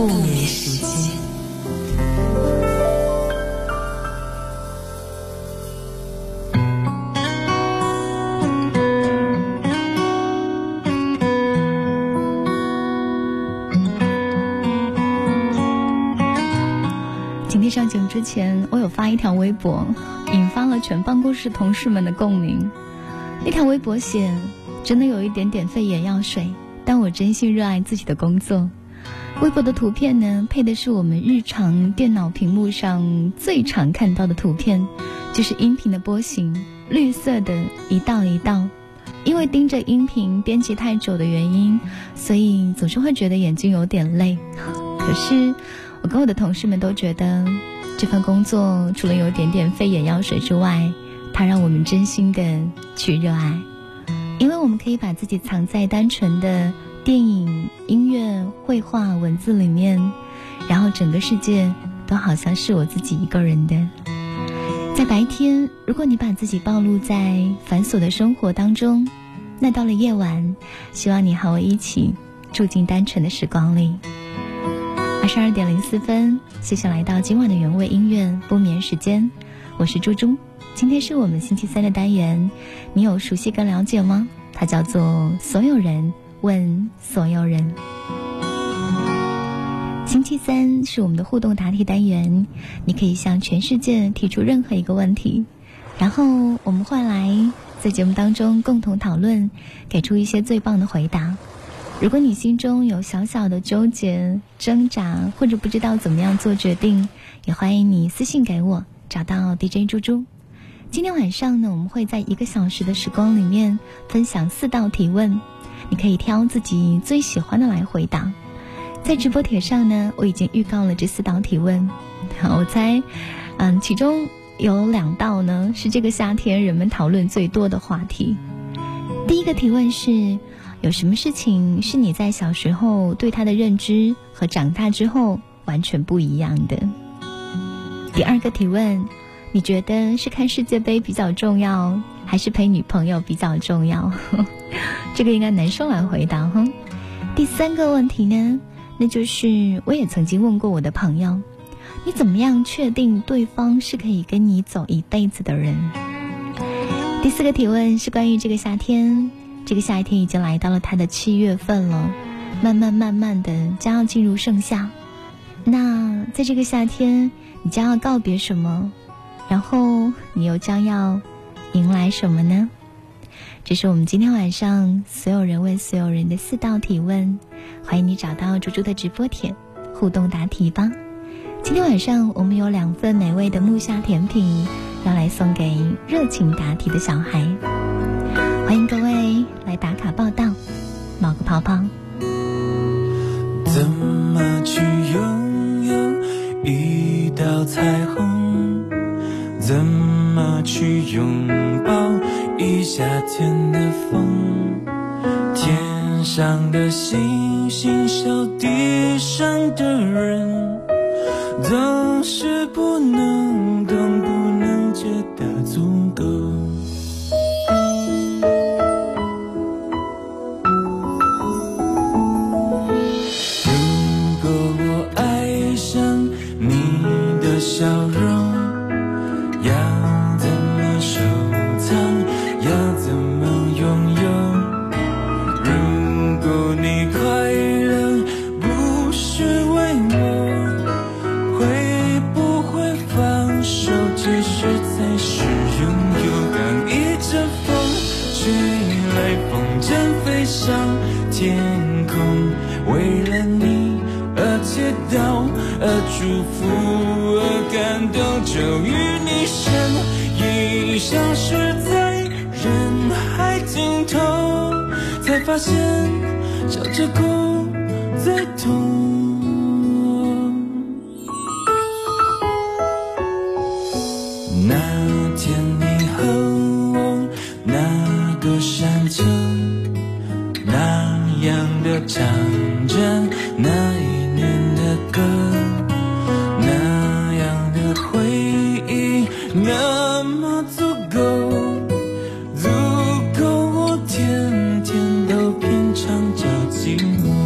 不眠时间。今天上节目之前，我有发一条微博，引发了全办公室同事们的共鸣。那条微博写：“真的有一点点肺眼药水，但我真心热爱自己的工作。”微博的图片呢，配的是我们日常电脑屏幕上最常看到的图片，就是音频的波形，绿色的一道一道。因为盯着音频编辑太久的原因，所以总是会觉得眼睛有点累。可是。我跟我的同事们都觉得，这份工作除了有点点费眼药水之外，它让我们真心的去热爱，因为我们可以把自己藏在单纯的电影、音乐、绘画、文字里面，然后整个世界都好像是我自己一个人的。在白天，如果你把自己暴露在繁琐的生活当中，那到了夜晚，希望你和我一起住进单纯的时光里。二十二点零四分，谢谢来到今晚的原味音乐不眠时间，我是猪猪。今天是我们星期三的单元，你有熟悉跟了解吗？它叫做所有人问所有人。星期三是我们的互动答题单元，你可以向全世界提出任何一个问题，然后我们会来在节目当中共同讨论，给出一些最棒的回答。如果你心中有小小的纠结、挣扎，或者不知道怎么样做决定，也欢迎你私信给我，找到 DJ 猪猪。今天晚上呢，我们会在一个小时的时光里面分享四道提问，你可以挑自己最喜欢的来回答。在直播帖上呢，我已经预告了这四道提问。我猜，嗯，其中有两道呢是这个夏天人们讨论最多的话题。第一个提问是。有什么事情是你在小时候对他的认知和长大之后完全不一样的？第二个提问，你觉得是看世界杯比较重要，还是陪女朋友比较重要？这个应该男生来回答哈。第三个问题呢，那就是我也曾经问过我的朋友，你怎么样确定对方是可以跟你走一辈子的人？第四个提问是关于这个夏天。这个夏天已经来到了它的七月份了，慢慢慢慢的将要进入盛夏。那在这个夏天，你将要告别什么？然后你又将要迎来什么呢？这是我们今天晚上所有人问所有人的四道提问，欢迎你找到猪猪的直播帖互动答题吧。今天晚上我们有两份美味的木下甜品要来送给热情答题的小孩。欢迎各位来打卡报道，冒个泡泡。夏天的风？天上的星星，小现笑着哭最痛。唱着寂寞。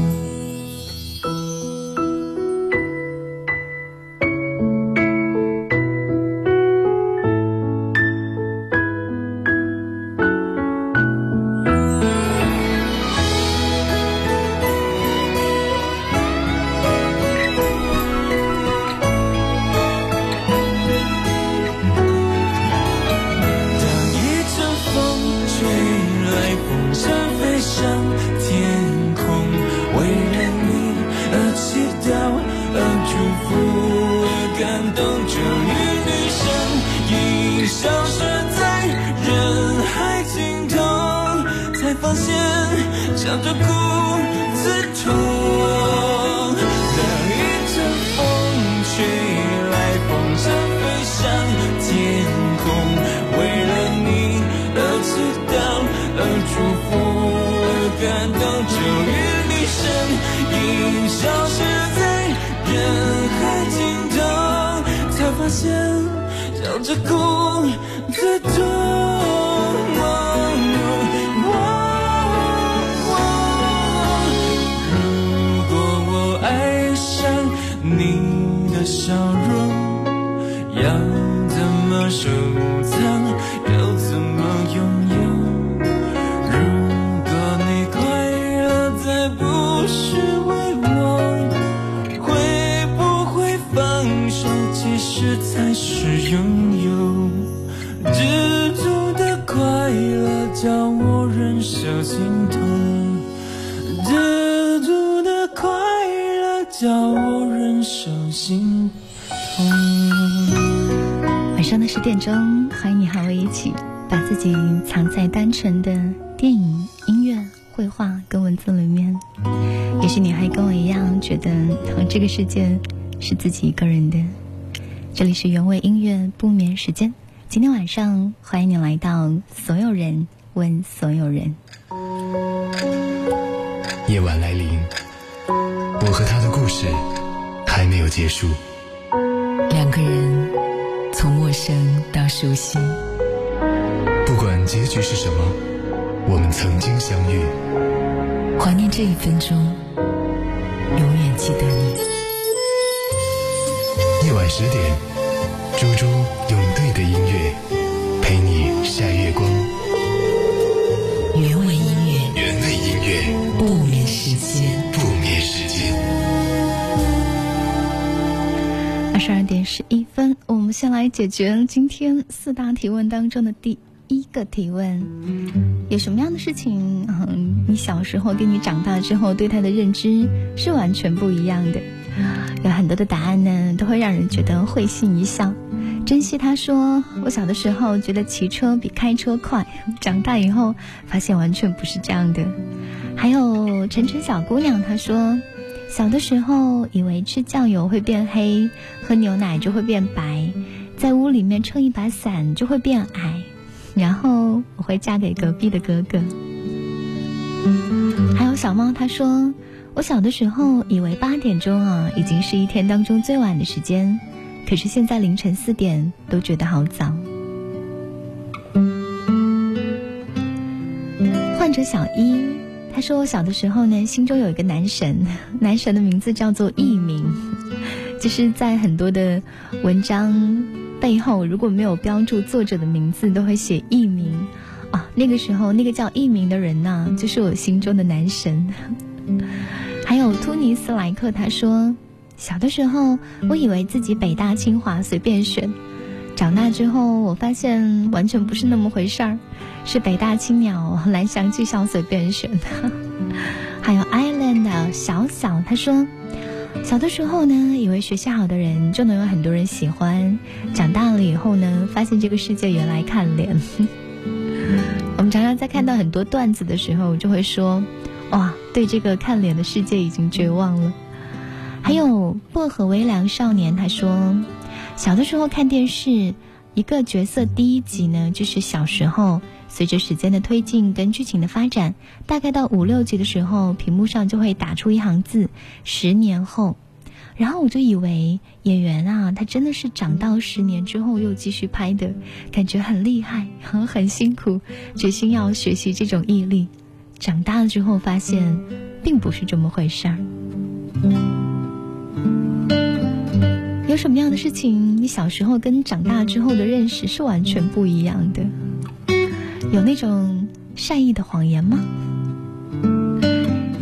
着哭才是拥有。知足的快乐，叫我忍受心痛。知足的快乐，叫我忍受心痛。晚上的十点钟，欢迎你和我一起把自己藏在单纯的电影、音乐、绘画跟文字里面。也许你还跟我一样，觉得这个世界是自己一个人的。这里是原味音乐不眠时间，今天晚上欢迎你来到所有人问所有人。夜晚来临，我和他的故事还没有结束。两个人从陌生到熟悉，不管结局是什么，我们曾经相遇。怀念这一分钟，永远记得你。夜晚十点，猪猪用对的音乐陪你晒月光。原味音乐，原味音乐，不眠时间。不眠时间。二十二点十一分，我们先来解决今天四大提问当中的第一个提问：有什么样的事情，嗯，你小时候跟你长大之后对它的认知是完全不一样的？有很多的答案呢，都会让人觉得会心一笑。珍惜他说：“我小的时候觉得骑车比开车快，长大以后发现完全不是这样的。”还有晨晨小姑娘她说。小的时候以为吃酱油会变黑，喝牛奶就会变白，在屋里面撑一把伞就会变矮，然后我会嫁给隔壁的哥哥。还有小猫，他说我小的时候以为八点钟啊已经是一天当中最晚的时间，可是现在凌晨四点都觉得好早。患者小一。他说：“我小的时候呢，心中有一个男神，男神的名字叫做佚名，就是在很多的文章背后，如果没有标注作者的名字，都会写佚名啊。那个时候，那个叫佚名的人呢，就是我心中的男神。还有突尼斯莱克，他说，小的时候我以为自己北大清华随便选。”长大之后，我发现完全不是那么回事儿，是北大青鸟蓝翔技校随便选的。还有 Island 小小，他说，小的时候呢，以为学习好的人就能有很多人喜欢，长大了以后呢，发现这个世界原来看脸。我们常常在看到很多段子的时候，就会说，哇，对这个看脸的世界已经绝望了。还有薄荷微凉少年，他说。小的时候看电视，一个角色第一集呢，就是小时候。随着时间的推进跟剧情的发展，大概到五六集的时候，屏幕上就会打出一行字“十年后”，然后我就以为演员啊，他真的是长到十年之后又继续拍的，感觉很厉害，很很辛苦，决心要学习这种毅力。长大了之后发现，并不是这么回事儿。有什么样的事情，你小时候跟长大之后的认识是完全不一样的？有那种善意的谎言吗？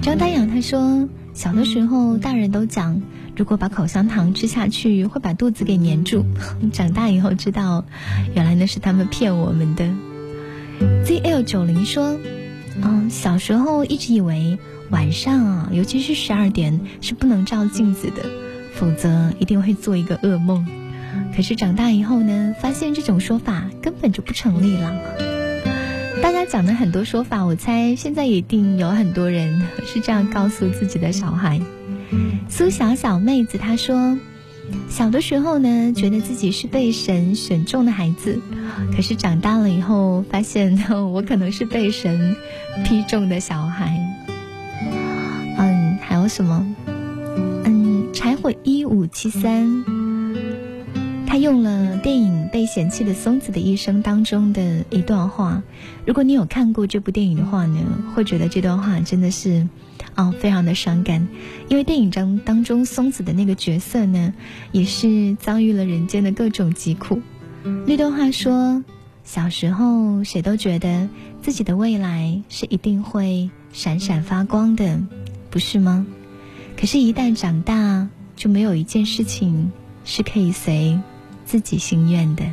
张丹阳他说，小的时候大人都讲，如果把口香糖吃下去会把肚子给粘住，长大以后知道，原来那是他们骗我们的。ZL 九零说，嗯，小时候一直以为晚上啊，尤其是十二点是不能照镜子的。否则一定会做一个噩梦。可是长大以后呢，发现这种说法根本就不成立了。大家讲的很多说法，我猜现在一定有很多人是这样告诉自己的小孩。苏小小妹子她说，小的时候呢，觉得自己是被神选中的孩子，可是长大了以后，发现 我可能是被神批中的小孩。嗯，还有什么？嗯，柴火一五七三，他用了电影《被嫌弃的松子的一生》当中的一段话。如果你有看过这部电影的话呢，会觉得这段话真的是。哦，非常的伤感，因为电影中当中松子的那个角色呢，也是遭遇了人间的各种疾苦。那段话说：小时候谁都觉得自己的未来是一定会闪闪发光的，不是吗？可是，一旦长大，就没有一件事情是可以随自己心愿的。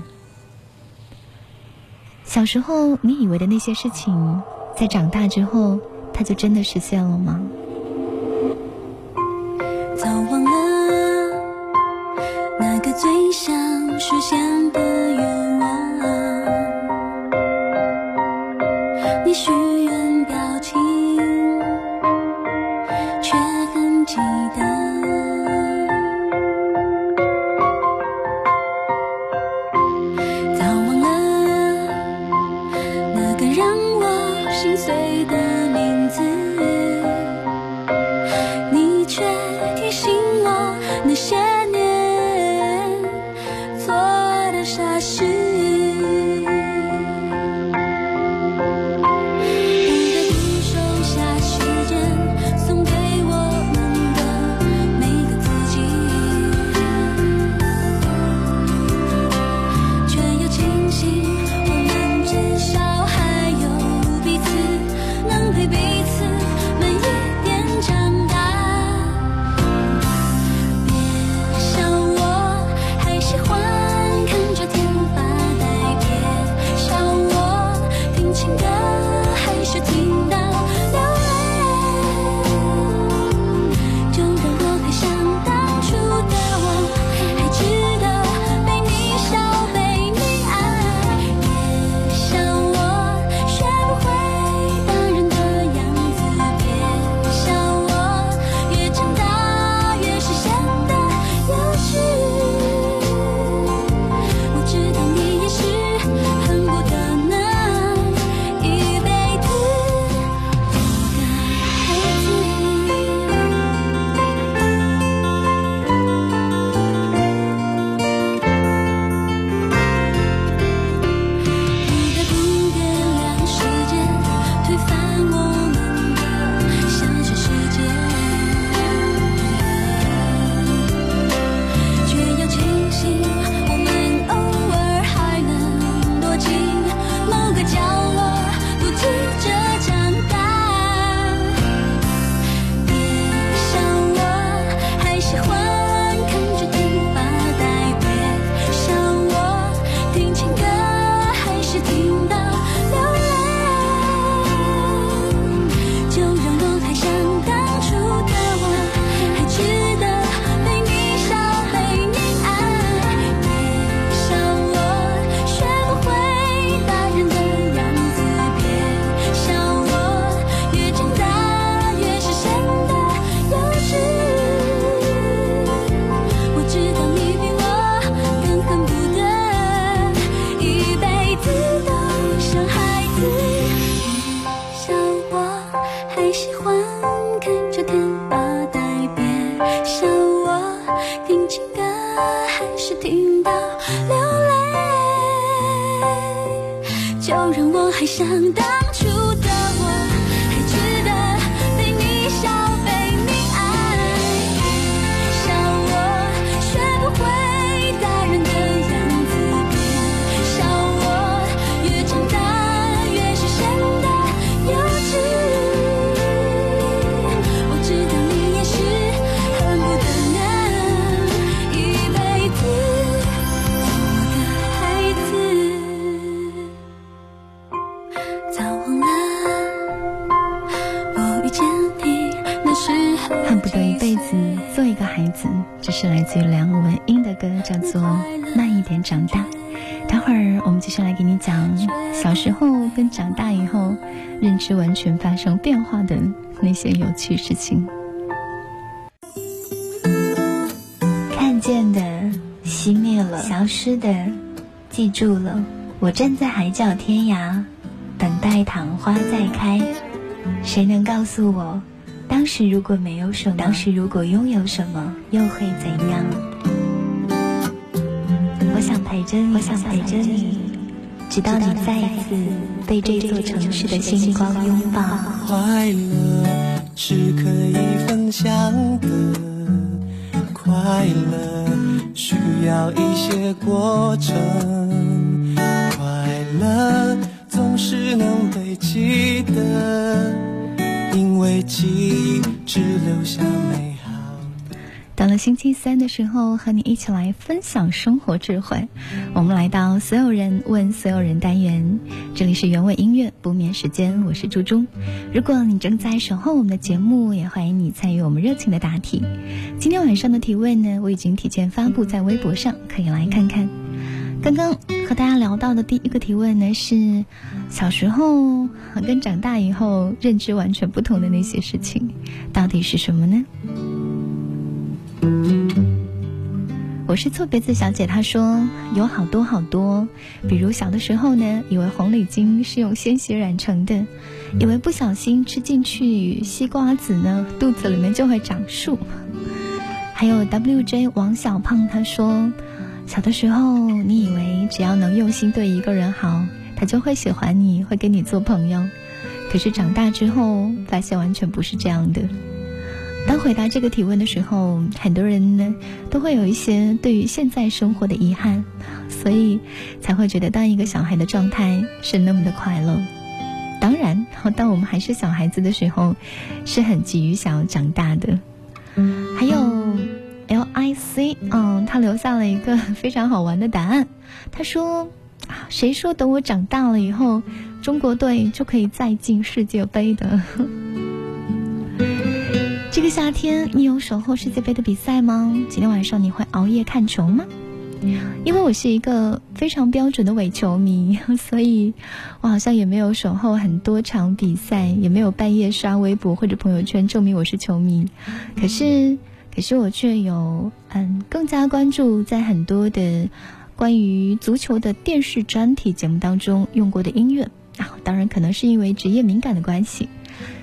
小时候你以为的那些事情，在长大之后。它就真的实现了吗？早忘了那个最想实现渐的熄灭了，消失的记住了。我站在海角天涯，等待昙花再开。谁能告诉我，当时如果没有什么，当时如果拥有什么，又会怎样？我想陪着你，我想陪着你，直到你再一次被这座城市的星光拥抱。快乐是可以分享的，快乐需要一些过程，快乐总是能被记得，因为记忆只留下美。到了星期三的时候，和你一起来分享生活智慧。我们来到所有人问所有人单元，这里是原味音乐不眠时间，我是猪猪。如果你正在守候我们的节目，也欢迎你参与我们热情的答题。今天晚上的提问呢，我已经提前发布在微博上，可以来看看。刚刚和大家聊到的第一个提问呢，是小时候跟长大以后认知完全不同的那些事情，到底是什么呢？我是错别字小姐，她说有好多好多，比如小的时候呢，以为红领巾是用鲜血染成的，以为不小心吃进去西瓜子呢，肚子里面就会长树。还有 WJ 王小胖他说，小的时候你以为只要能用心对一个人好，他就会喜欢你，会跟你做朋友，可是长大之后发现完全不是这样的。当回答这个提问的时候，很多人呢都会有一些对于现在生活的遗憾，所以才会觉得当一个小孩的状态是那么的快乐。当然，当我们还是小孩子的时候，是很急于想要长大的。还有 L I C，嗯，他留下了一个非常好玩的答案。他说：“，谁说等我长大了以后，中国队就可以再进世界杯的？”这个夏天，你有守候世界杯的比赛吗？今天晚上你会熬夜看球吗？因为我是一个非常标准的伪球迷，所以我好像也没有守候很多场比赛，也没有半夜刷微博或者朋友圈证明我是球迷。可是，可是我却有嗯更加关注在很多的关于足球的电视专题节目当中用过的音乐啊，当然可能是因为职业敏感的关系。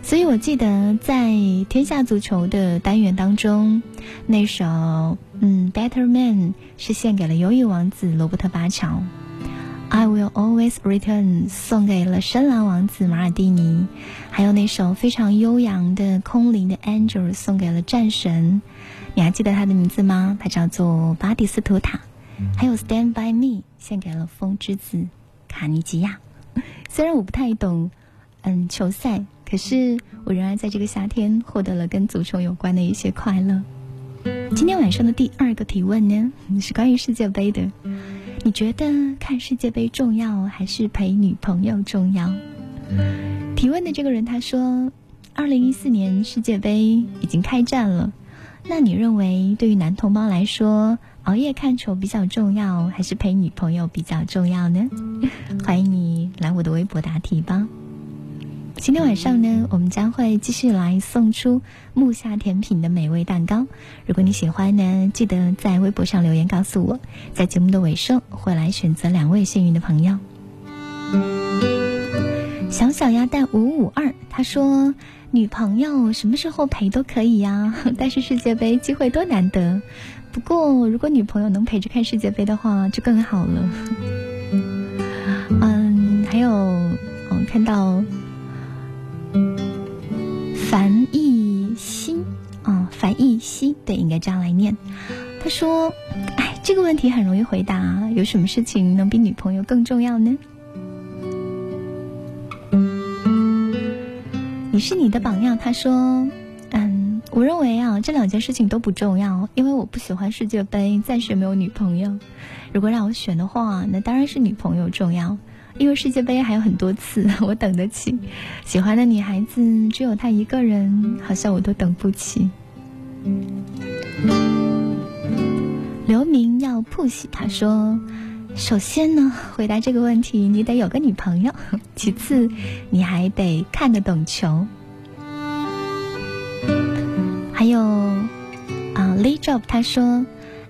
所以我记得在天下足球的单元当中，那首嗯《Better Man》是献给了忧郁王子罗伯特巴乔，《I Will Always Return》送给了深蓝王子马尔蒂尼，还有那首非常悠扬的空灵的《Angel》送给了战神，你还记得他的名字吗？他叫做巴蒂斯图塔，还有《Stand by Me》献给了风之子卡尼吉亚。虽然我不太懂，嗯，球赛。可是，我仍然在这个夏天获得了跟足球有关的一些快乐。今天晚上的第二个提问呢，是关于世界杯的。你觉得看世界杯重要，还是陪女朋友重要？提问的这个人他说，二零一四年世界杯已经开战了，那你认为对于男同胞来说，熬夜看球比较重要，还是陪女朋友比较重要呢？欢迎你来我的微博答题吧。今天晚上呢，我们将会继续来送出木下甜品的美味蛋糕。如果你喜欢呢，记得在微博上留言告诉我，在节目的尾声会来选择两位幸运的朋友。小小鸭蛋五五二他说：“女朋友什么时候陪都可以呀，但是世界杯机会多难得。不过如果女朋友能陪着看世界杯的话，就更好了。”嗯，还有我看到。樊艺欣啊，樊艺欣，对，应该这样来念。他说：“哎，这个问题很容易回答，有什么事情能比女朋友更重要呢？”你是你的榜样。他说：“嗯，我认为啊，这两件事情都不重要，因为我不喜欢世界杯，暂时没有女朋友。如果让我选的话，那当然是女朋友重要。”因为世界杯还有很多次，我等得起。喜欢的女孩子只有她一个人，好像我都等不起。刘明要 push，他说：“首先呢，回答这个问题，你得有个女朋友；其次，你还得看得懂球。还有啊，Lee Job 他说，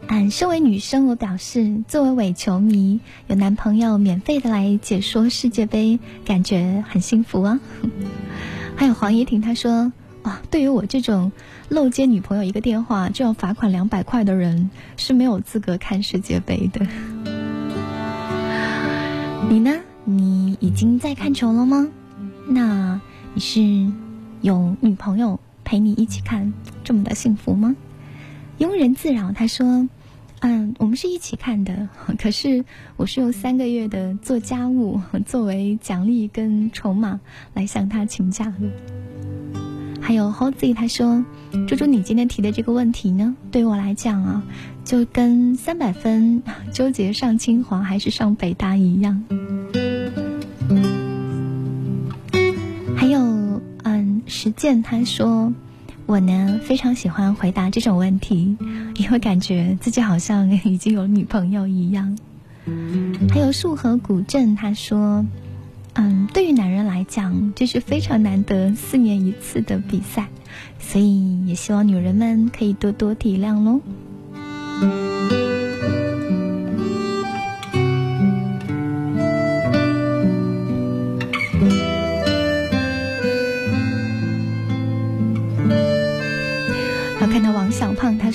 嗯，身为女生，我表示，作为伪球迷，有男朋友免费的来解说世界杯，感觉很幸福啊。还有黄怡婷她说，啊，对于我这种漏接女朋友一个电话就要罚款两百块的人，是没有资格看世界杯的。你呢？你已经在看球了吗？那你是有女朋友陪你一起看，这么的幸福吗？庸人自扰，他说：“嗯，我们是一起看的，可是我是用三个月的做家务 作为奖励跟筹码来向他请假的。”还有 Hozy 他说：“猪猪，你今天提的这个问题呢，对我来讲啊。”就跟三百分纠结上清华还是上北大一样。还有，嗯，实践他说，我呢非常喜欢回答这种问题，因为感觉自己好像已经有女朋友一样。还有树河古镇他说，嗯，对于男人来讲，这是非常难得四年一次的比赛，所以也希望女人们可以多多体谅喽。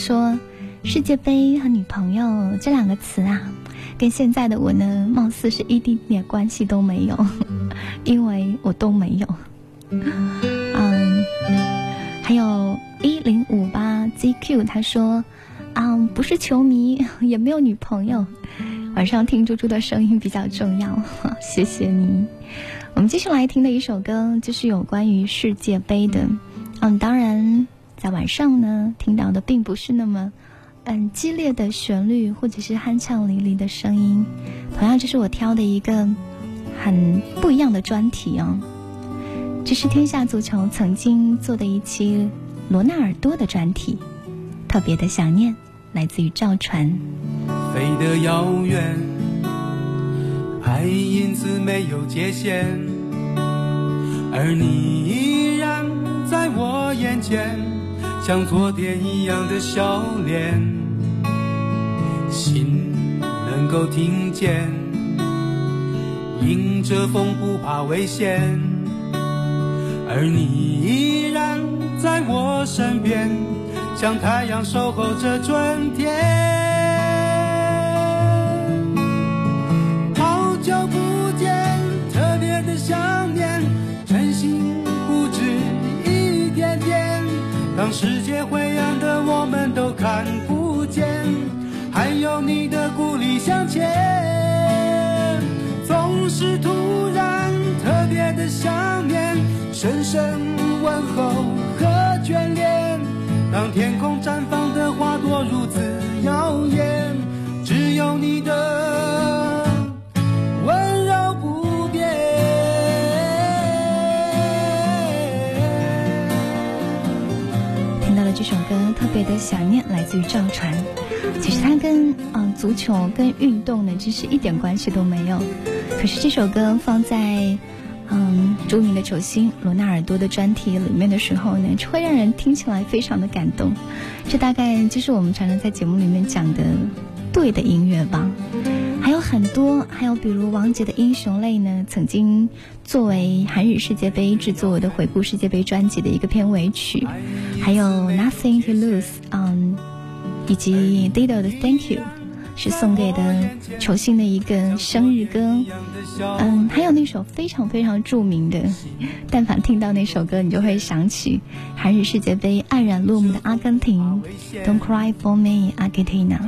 说：“世界杯和女朋友这两个词啊，跟现在的我呢，貌似是一丁点关系都没有，因为我都没有。”嗯，还有一零五八 ZQ 他说。嗯，不是球迷，也没有女朋友。晚上听猪猪的声音比较重要，谢谢你。我们接下来听的一首歌，就是有关于世界杯的。嗯，当然，在晚上呢，听到的并不是那么嗯激烈的旋律，或者是酣畅淋漓的声音。同样，这是我挑的一个很不一样的专题哦。这是天下足球曾经做的一期罗纳尔多的专题。特别的想念，来自于赵传。飞得遥远，爱因此没有界限，而你依然在我眼前，像昨天一样的笑脸。心能够听见，迎着风不怕危险，而你依然在我身边。像太阳守候着春天，世界灰暗的我们都看不见，还有你的鼓励向前。总是突然特别的想念，深深问候和眷恋。当天空绽放的花朵如此这首歌，特别的想念，来自于赵传。其实它跟嗯足球跟运动呢，其实一点关系都没有。可是这首歌放在。嗯，著名的球星罗纳尔多的专题里面的时候呢，就会让人听起来非常的感动。这大概就是我们常常在节目里面讲的对的音乐吧。很多，还有比如王杰的《英雄泪》呢，曾经作为韩日世界杯制作的回顾世界杯专辑的一个片尾曲。还有《Nothing to Lose》，嗯，以及 Dido 的《Thank You》。是送给的球星的一个生日歌，嗯，还有那首非常非常著名的，但凡听到那首歌，你就会想起韩日世界杯黯然落幕的阿根廷，Don't cry for me, Argentina，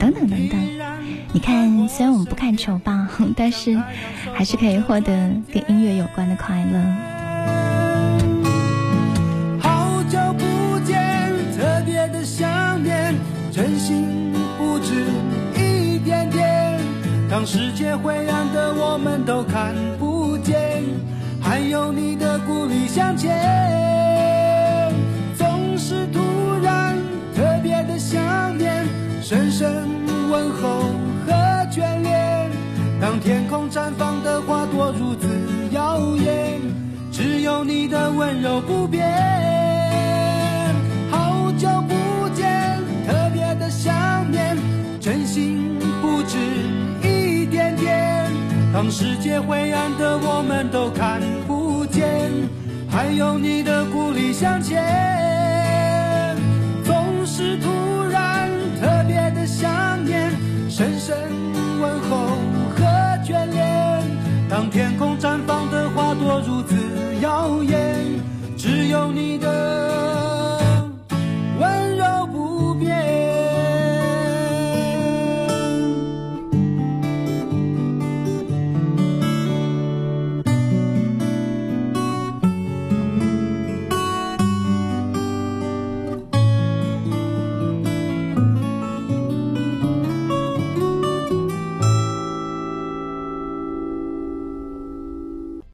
等等等等。你看，虽然我们不看球吧，但是还是可以获得跟音乐有关的快乐。好久不见，特别的想念，真心不止一点点。当世界灰暗的我们都看不见，还有你的鼓励向前。总是突然特别的想念，深深问候眷恋。当天空绽放的花朵如此耀眼，只有你的温柔不变。好久不见，特别的想念，真心不止一点点。当世界灰暗的我们都看不见，还有你的鼓励向前。总是突然特别的想念，深深问候和眷恋。当天空绽放的花朵如此耀眼，只有你的。